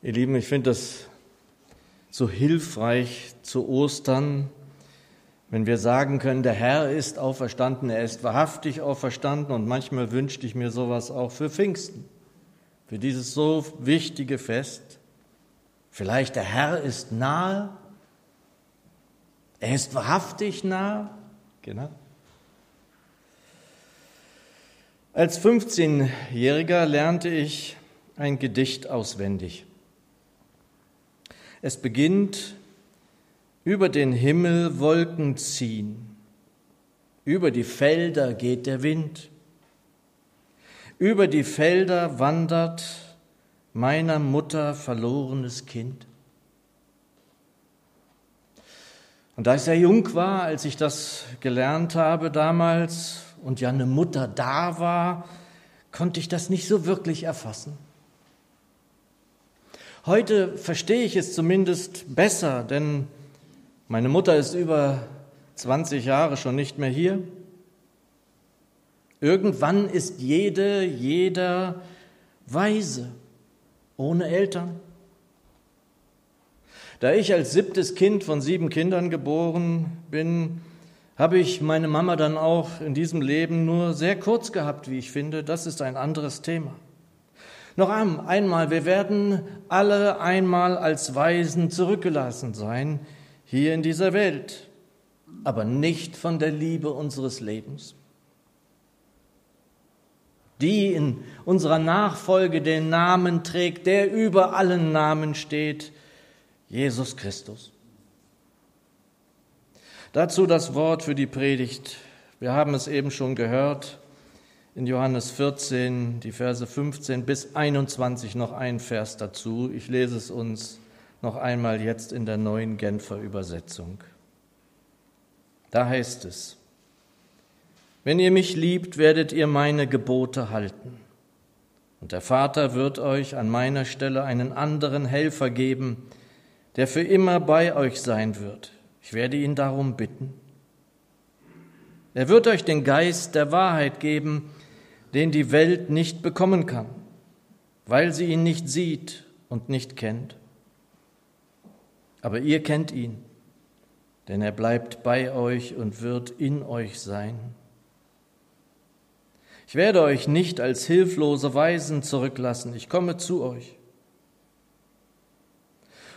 Ihr Lieben, ich finde das so hilfreich zu Ostern, wenn wir sagen können, der Herr ist auferstanden, er ist wahrhaftig auferstanden und manchmal wünschte ich mir sowas auch für Pfingsten, für dieses so wichtige Fest. Vielleicht der Herr ist nahe, er ist wahrhaftig nahe, genau. Als 15-Jähriger lernte ich ein Gedicht auswendig. Es beginnt, über den Himmel Wolken ziehen, über die Felder geht der Wind, über die Felder wandert meiner Mutter verlorenes Kind. Und da ich sehr jung war, als ich das gelernt habe damals und ja eine Mutter da war, konnte ich das nicht so wirklich erfassen. Heute verstehe ich es zumindest besser, denn meine Mutter ist über 20 Jahre schon nicht mehr hier. Irgendwann ist jede, jeder weise, ohne Eltern. Da ich als siebtes Kind von sieben Kindern geboren bin, habe ich meine Mama dann auch in diesem Leben nur sehr kurz gehabt, wie ich finde. Das ist ein anderes Thema. Noch einmal, wir werden alle einmal als Weisen zurückgelassen sein hier in dieser Welt, aber nicht von der Liebe unseres Lebens. Die in unserer Nachfolge den Namen trägt, der über allen Namen steht, Jesus Christus. Dazu das Wort für die Predigt. Wir haben es eben schon gehört in Johannes 14, die Verse 15 bis 21 noch ein Vers dazu. Ich lese es uns noch einmal jetzt in der neuen Genfer Übersetzung. Da heißt es, wenn ihr mich liebt, werdet ihr meine Gebote halten. Und der Vater wird euch an meiner Stelle einen anderen Helfer geben, der für immer bei euch sein wird. Ich werde ihn darum bitten. Er wird euch den Geist der Wahrheit geben, den die Welt nicht bekommen kann, weil sie ihn nicht sieht und nicht kennt. Aber ihr kennt ihn, denn er bleibt bei euch und wird in euch sein. Ich werde euch nicht als hilflose Weisen zurücklassen, ich komme zu euch.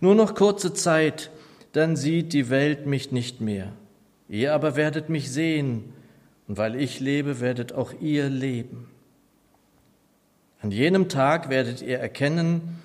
Nur noch kurze Zeit, dann sieht die Welt mich nicht mehr. Ihr aber werdet mich sehen, und weil ich lebe, werdet auch ihr leben. An jenem Tag werdet ihr erkennen,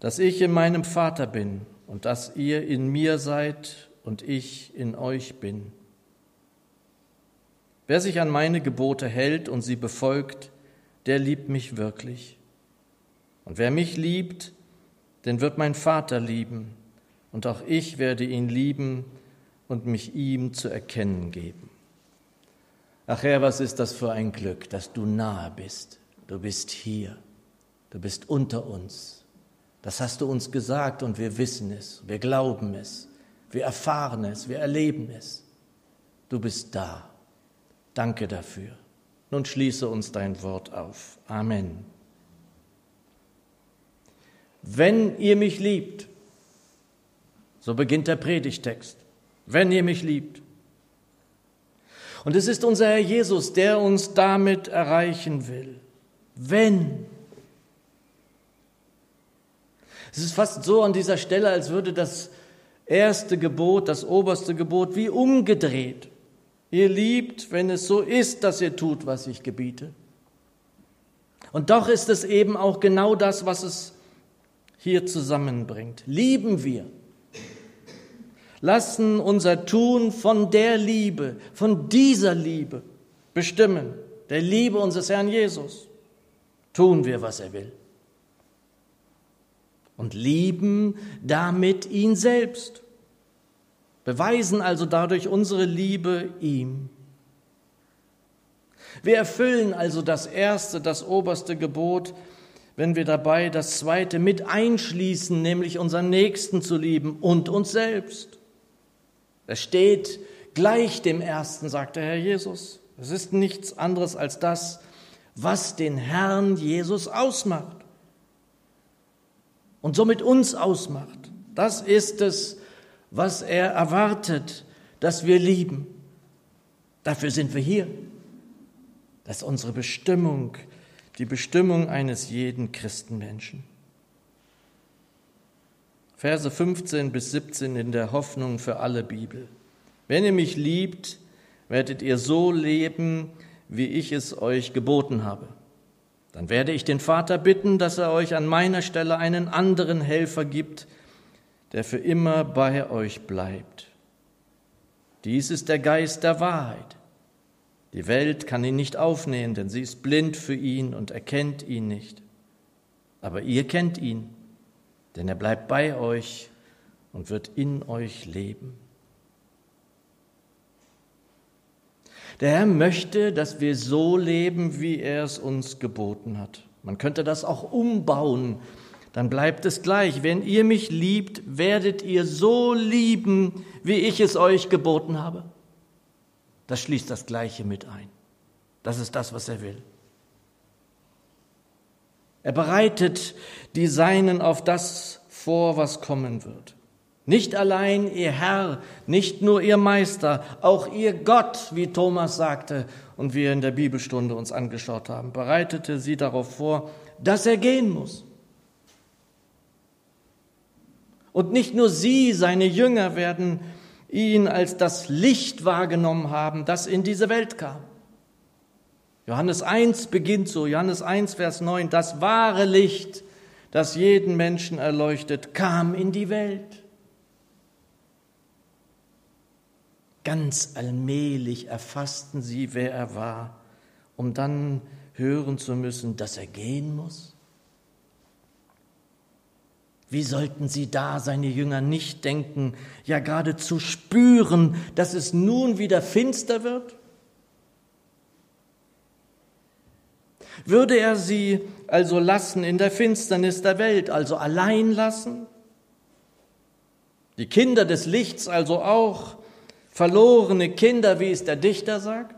dass ich in meinem Vater bin und dass ihr in mir seid und ich in euch bin. Wer sich an meine Gebote hält und sie befolgt, der liebt mich wirklich. Und wer mich liebt, den wird mein Vater lieben, und auch ich werde ihn lieben und mich ihm zu erkennen geben. Ach Herr, was ist das für ein Glück, dass du nahe bist. Du bist hier. Du bist unter uns. Das hast du uns gesagt und wir wissen es. Wir glauben es. Wir erfahren es. Wir erleben es. Du bist da. Danke dafür. Nun schließe uns dein Wort auf. Amen. Wenn ihr mich liebt, so beginnt der Predigtext, wenn ihr mich liebt, und es ist unser Herr Jesus, der uns damit erreichen will. Wenn. Es ist fast so an dieser Stelle, als würde das erste Gebot, das oberste Gebot, wie umgedreht. Ihr liebt, wenn es so ist, dass ihr tut, was ich gebiete. Und doch ist es eben auch genau das, was es hier zusammenbringt. Lieben wir lassen unser Tun von der Liebe, von dieser Liebe bestimmen, der Liebe unseres Herrn Jesus. Tun wir, was er will. Und lieben damit ihn selbst. Beweisen also dadurch unsere Liebe ihm. Wir erfüllen also das erste, das oberste Gebot, wenn wir dabei das zweite mit einschließen, nämlich unseren Nächsten zu lieben und uns selbst. Es steht gleich dem ersten, sagt der Herr Jesus. Es ist nichts anderes als das, was den Herrn Jesus ausmacht. und somit uns ausmacht. Das ist es, was er erwartet, dass wir lieben. Dafür sind wir hier. Das ist unsere Bestimmung, die Bestimmung eines jeden Christenmenschen. Verse 15 bis 17 in der Hoffnung für alle Bibel. Wenn ihr mich liebt, werdet ihr so leben, wie ich es euch geboten habe. Dann werde ich den Vater bitten, dass er euch an meiner Stelle einen anderen Helfer gibt, der für immer bei euch bleibt. Dies ist der Geist der Wahrheit. Die Welt kann ihn nicht aufnehmen, denn sie ist blind für ihn und erkennt ihn nicht. Aber ihr kennt ihn denn er bleibt bei euch und wird in euch leben. Der Herr möchte, dass wir so leben, wie er es uns geboten hat. Man könnte das auch umbauen, dann bleibt es gleich. Wenn ihr mich liebt, werdet ihr so lieben, wie ich es euch geboten habe. Das schließt das Gleiche mit ein. Das ist das, was er will. Er bereitet die Seinen auf das vor, was kommen wird. Nicht allein ihr Herr, nicht nur ihr Meister, auch ihr Gott, wie Thomas sagte und wir in der Bibelstunde uns angeschaut haben, bereitete sie darauf vor, dass er gehen muss. Und nicht nur sie, seine Jünger, werden ihn als das Licht wahrgenommen haben, das in diese Welt kam. Johannes 1 beginnt so, Johannes 1, Vers 9, das wahre Licht, das jeden Menschen erleuchtet, kam in die Welt. Ganz allmählich erfassten sie, wer er war, um dann hören zu müssen, dass er gehen muss. Wie sollten sie da, seine Jünger, nicht denken, ja geradezu spüren, dass es nun wieder finster wird? Würde er sie also lassen in der Finsternis der Welt, also allein lassen? Die Kinder des Lichts also auch, verlorene Kinder, wie es der Dichter sagt?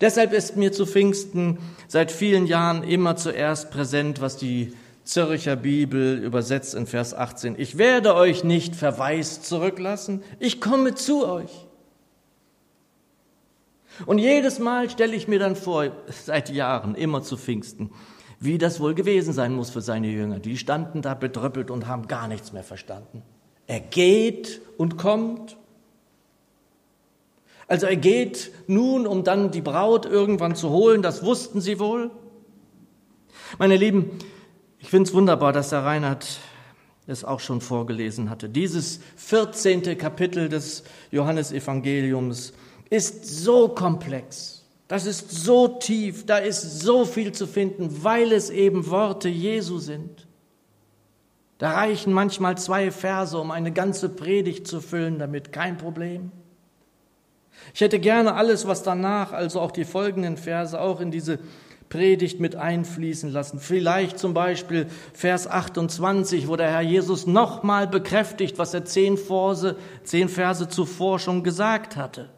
Deshalb ist mir zu Pfingsten seit vielen Jahren immer zuerst präsent, was die Zürcher Bibel übersetzt in Vers 18. Ich werde euch nicht verwaist zurücklassen, ich komme zu euch. Und jedes Mal stelle ich mir dann vor, seit Jahren, immer zu Pfingsten, wie das wohl gewesen sein muss für seine Jünger. Die standen da bedröppelt und haben gar nichts mehr verstanden. Er geht und kommt. Also er geht nun, um dann die Braut irgendwann zu holen, das wussten sie wohl. Meine Lieben, ich finde es wunderbar, dass der Reinhard es auch schon vorgelesen hatte. Dieses 14. Kapitel des Johannesevangeliums ist so komplex, das ist so tief, da ist so viel zu finden, weil es eben Worte Jesu sind. Da reichen manchmal zwei Verse, um eine ganze Predigt zu füllen, damit kein Problem. Ich hätte gerne alles, was danach, also auch die folgenden Verse, auch in diese Predigt mit einfließen lassen. Vielleicht zum Beispiel Vers 28, wo der Herr Jesus nochmal bekräftigt, was er zehn Verse, zehn Verse zuvor schon gesagt hatte.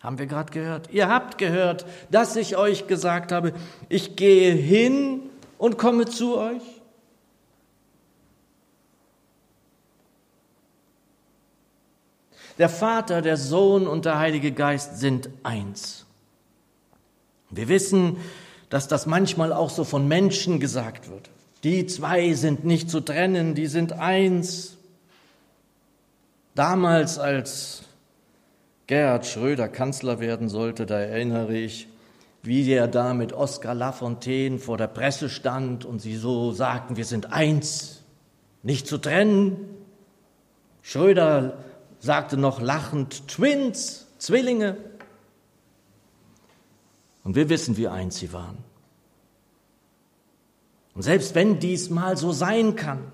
Haben wir gerade gehört. Ihr habt gehört, dass ich euch gesagt habe, ich gehe hin und komme zu euch. Der Vater, der Sohn und der Heilige Geist sind eins. Wir wissen, dass das manchmal auch so von Menschen gesagt wird. Die zwei sind nicht zu trennen, die sind eins. Damals, als Gerhard Schröder Kanzler werden sollte, da erinnere ich, wie er da mit Oskar Lafontaine vor der Presse stand und sie so sagten, wir sind eins, nicht zu trennen. Schröder sagte noch lachend, Twins, Zwillinge. Und wir wissen, wie eins sie waren. Und selbst wenn dies mal so sein kann,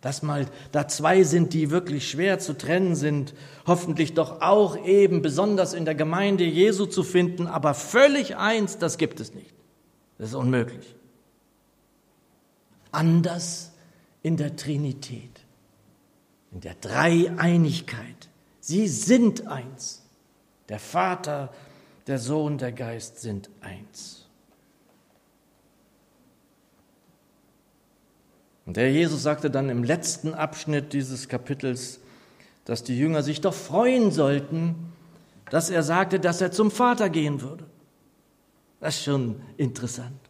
dass mal da zwei sind, die wirklich schwer zu trennen sind, hoffentlich doch auch eben besonders in der Gemeinde Jesu zu finden, aber völlig eins, das gibt es nicht. Das ist unmöglich. Anders in der Trinität, in der Dreieinigkeit. Sie sind eins. Der Vater, der Sohn, der Geist sind eins. Und der Jesus sagte dann im letzten Abschnitt dieses Kapitels, dass die Jünger sich doch freuen sollten, dass er sagte, dass er zum Vater gehen würde. Das ist schon interessant.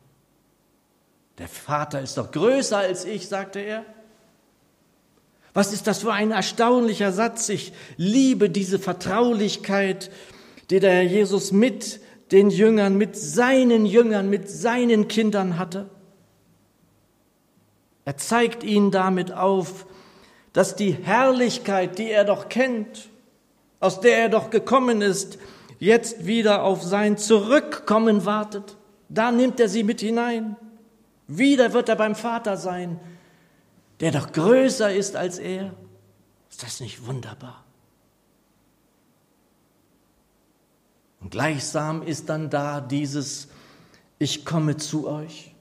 Der Vater ist doch größer als ich, sagte er. Was ist das für ein erstaunlicher Satz? Ich liebe diese Vertraulichkeit, die der Herr Jesus mit den Jüngern, mit seinen Jüngern, mit seinen Kindern hatte. Er zeigt ihnen damit auf, dass die Herrlichkeit, die er doch kennt, aus der er doch gekommen ist, jetzt wieder auf sein Zurückkommen wartet. Da nimmt er sie mit hinein. Wieder wird er beim Vater sein, der doch größer ist als er. Ist das nicht wunderbar? Und gleichsam ist dann da dieses Ich komme zu euch.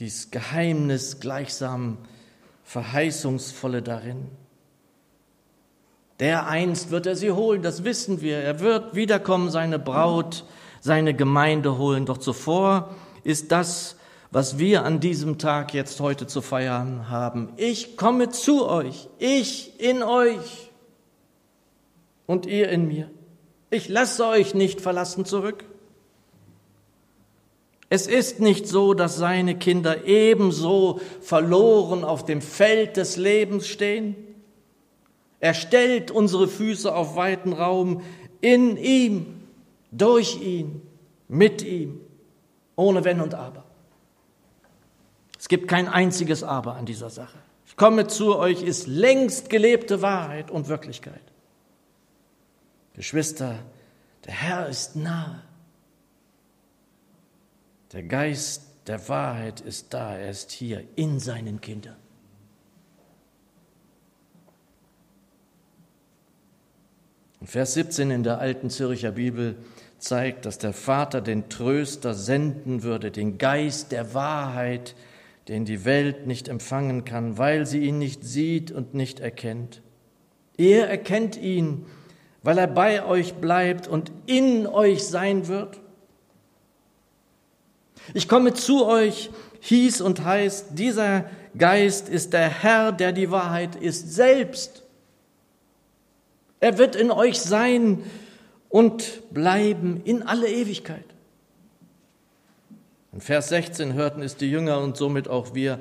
Dieses Geheimnis gleichsam verheißungsvolle darin. Der einst wird er sie holen, das wissen wir. Er wird wiederkommen, seine Braut, seine Gemeinde holen. Doch zuvor ist das, was wir an diesem Tag jetzt heute zu feiern haben. Ich komme zu euch, ich in euch und ihr in mir. Ich lasse euch nicht verlassen zurück. Es ist nicht so, dass seine Kinder ebenso verloren auf dem Feld des Lebens stehen. Er stellt unsere Füße auf weiten Raum in ihm, durch ihn, mit ihm, ohne Wenn und Aber. Es gibt kein einziges Aber an dieser Sache. Ich komme zu euch ist längst gelebte Wahrheit und Wirklichkeit. Geschwister, der Herr ist nahe. Der Geist der Wahrheit ist da, er ist hier in seinen Kindern. Und Vers 17 in der alten Zürcher Bibel zeigt, dass der Vater den Tröster senden würde, den Geist der Wahrheit, den die Welt nicht empfangen kann, weil sie ihn nicht sieht und nicht erkennt. Er erkennt ihn, weil er bei euch bleibt und in euch sein wird. Ich komme zu euch, hieß und heißt, dieser Geist ist der Herr, der die Wahrheit ist, selbst. Er wird in euch sein und bleiben in alle Ewigkeit. In Vers 16 hörten es die Jünger und somit auch wir,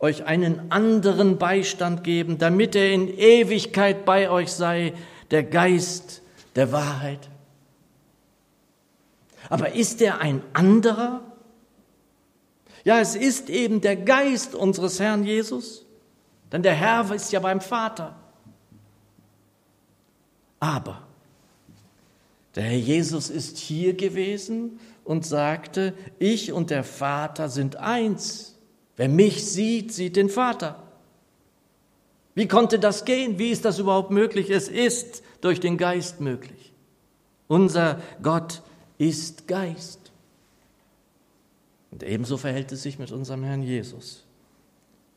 euch einen anderen Beistand geben, damit er in Ewigkeit bei euch sei, der Geist der Wahrheit. Aber ist er ein anderer? Ja, es ist eben der Geist unseres Herrn Jesus, denn der Herr ist ja beim Vater. Aber der Herr Jesus ist hier gewesen und sagte, ich und der Vater sind eins. Wer mich sieht, sieht den Vater. Wie konnte das gehen? Wie ist das überhaupt möglich? Es ist durch den Geist möglich. Unser Gott ist Geist. Und ebenso verhält es sich mit unserem Herrn Jesus.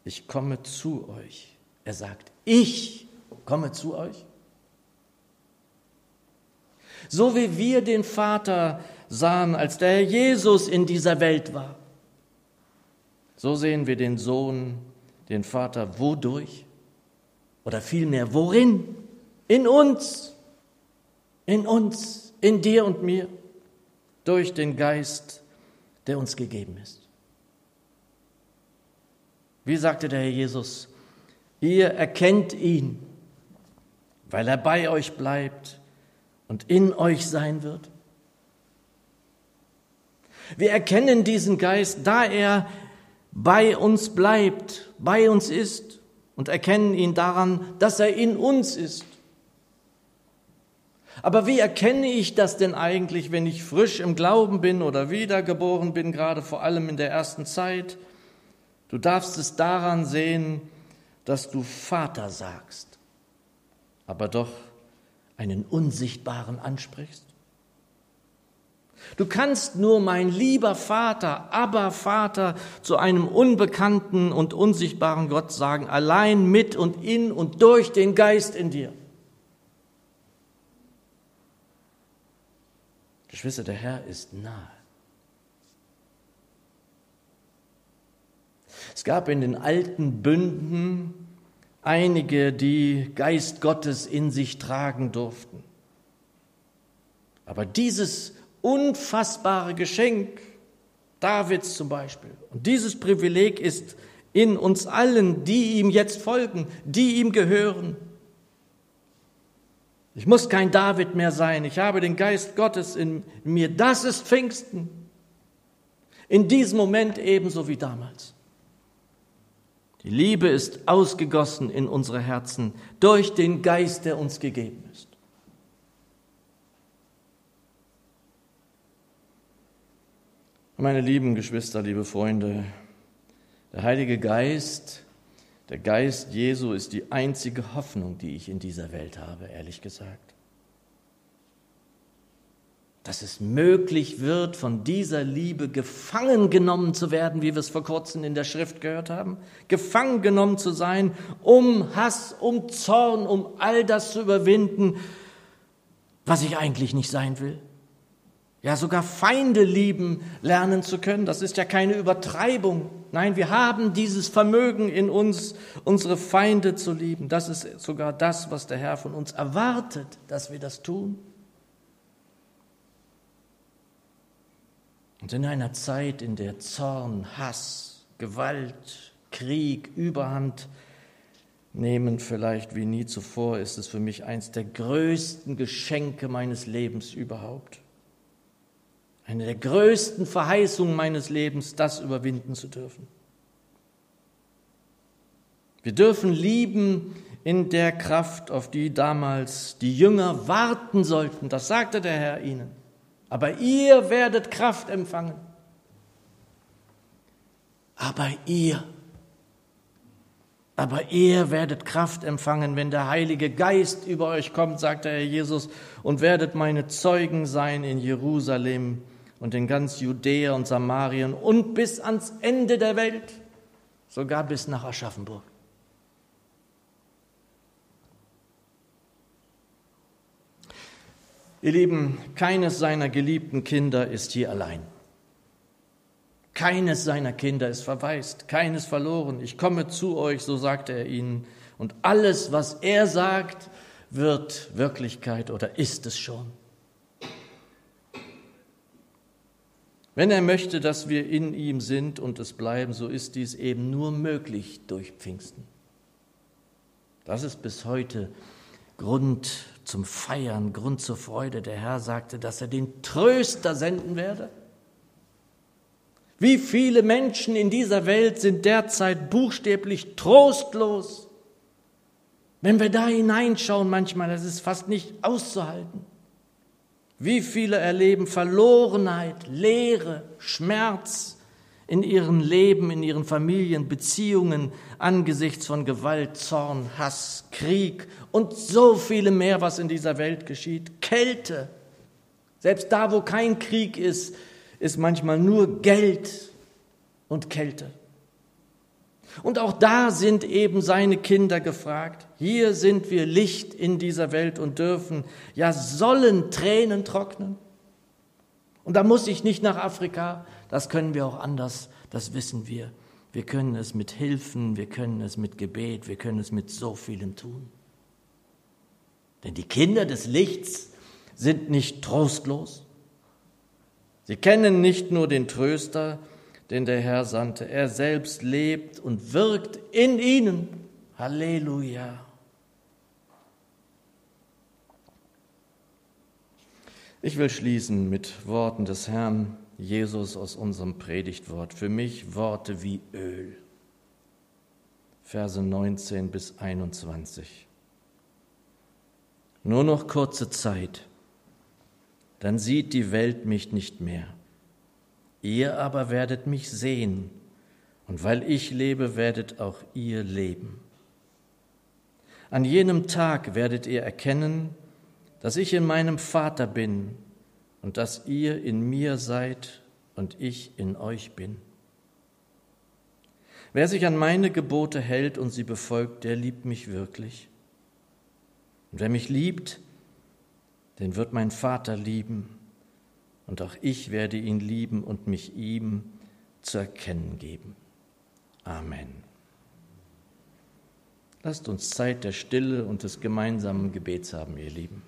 Ich komme zu euch. Er sagt, ich komme zu euch. So wie wir den Vater sahen, als der Herr Jesus in dieser Welt war, so sehen wir den Sohn, den Vater, wodurch? Oder vielmehr, worin? In uns, in uns, in dir und mir, durch den Geist, der uns gegeben ist. Wie sagte der Herr Jesus, ihr erkennt ihn, weil er bei euch bleibt und in euch sein wird? Wir erkennen diesen Geist, da er bei uns bleibt, bei uns ist und erkennen ihn daran, dass er in uns ist. Aber wie erkenne ich das denn eigentlich, wenn ich frisch im Glauben bin oder wiedergeboren bin, gerade vor allem in der ersten Zeit? Du darfst es daran sehen, dass du Vater sagst, aber doch einen Unsichtbaren ansprichst? Du kannst nur mein lieber Vater, aber Vater zu einem unbekannten und unsichtbaren Gott sagen, allein mit und in und durch den Geist in dir. Geschwister, der Herr ist nahe. Es gab in den alten Bünden einige, die Geist Gottes in sich tragen durften. Aber dieses unfassbare Geschenk, Davids zum Beispiel, und dieses Privileg ist in uns allen, die ihm jetzt folgen, die ihm gehören. Ich muss kein David mehr sein, ich habe den Geist Gottes in mir. Das ist Pfingsten. In diesem Moment ebenso wie damals. Die Liebe ist ausgegossen in unsere Herzen durch den Geist, der uns gegeben ist. Meine lieben Geschwister, liebe Freunde, der Heilige Geist, der Geist Jesu ist die einzige Hoffnung, die ich in dieser Welt habe, ehrlich gesagt dass es möglich wird, von dieser Liebe gefangen genommen zu werden, wie wir es vor kurzem in der Schrift gehört haben, gefangen genommen zu sein, um Hass, um Zorn, um all das zu überwinden, was ich eigentlich nicht sein will. Ja, sogar Feinde lieben lernen zu können, das ist ja keine Übertreibung. Nein, wir haben dieses Vermögen in uns, unsere Feinde zu lieben. Das ist sogar das, was der Herr von uns erwartet, dass wir das tun. Und in einer Zeit, in der Zorn, Hass, Gewalt, Krieg Überhand nehmen, vielleicht wie nie zuvor, ist es für mich eins der größten Geschenke meines Lebens überhaupt. Eine der größten Verheißungen meines Lebens, das überwinden zu dürfen. Wir dürfen lieben in der Kraft, auf die damals die Jünger warten sollten. Das sagte der Herr ihnen aber ihr werdet Kraft empfangen. Aber ihr, aber ihr werdet Kraft empfangen, wenn der Heilige Geist über euch kommt, sagt der Herr Jesus, und werdet meine Zeugen sein in Jerusalem und in ganz Judäa und Samarien und bis ans Ende der Welt, sogar bis nach Aschaffenburg. Ihr Lieben, keines seiner geliebten Kinder ist hier allein. Keines seiner Kinder ist verwaist, keines verloren. Ich komme zu euch, so sagte er ihnen. Und alles, was er sagt, wird Wirklichkeit oder ist es schon. Wenn er möchte, dass wir in ihm sind und es bleiben, so ist dies eben nur möglich durch Pfingsten. Das ist bis heute Grund zum Feiern, Grund zur Freude. Der Herr sagte, dass er den Tröster senden werde. Wie viele Menschen in dieser Welt sind derzeit buchstäblich trostlos? Wenn wir da hineinschauen manchmal, das ist fast nicht auszuhalten. Wie viele erleben Verlorenheit, Leere, Schmerz, in ihrem Leben, in ihren Familien, Beziehungen angesichts von Gewalt, Zorn, Hass, Krieg und so viele mehr, was in dieser Welt geschieht. Kälte. Selbst da, wo kein Krieg ist, ist manchmal nur Geld und Kälte. Und auch da sind eben seine Kinder gefragt. Hier sind wir Licht in dieser Welt und dürfen, ja sollen Tränen trocknen. Und da muss ich nicht nach Afrika, das können wir auch anders, das wissen wir. Wir können es mit Hilfen, wir können es mit Gebet, wir können es mit so vielem tun. Denn die Kinder des Lichts sind nicht trostlos. Sie kennen nicht nur den Tröster, den der Herr sandte, er selbst lebt und wirkt in ihnen. Halleluja. Ich will schließen mit Worten des Herrn. Jesus aus unserem Predigtwort. Für mich Worte wie Öl. Verse 19 bis 21. Nur noch kurze Zeit, dann sieht die Welt mich nicht mehr. Ihr aber werdet mich sehen, und weil ich lebe, werdet auch ihr leben. An jenem Tag werdet ihr erkennen, dass ich in meinem Vater bin und dass ihr in mir seid und ich in euch bin. Wer sich an meine Gebote hält und sie befolgt, der liebt mich wirklich. Und wer mich liebt, den wird mein Vater lieben, und auch ich werde ihn lieben und mich ihm zu erkennen geben. Amen. Lasst uns Zeit der Stille und des gemeinsamen Gebets haben, ihr Lieben.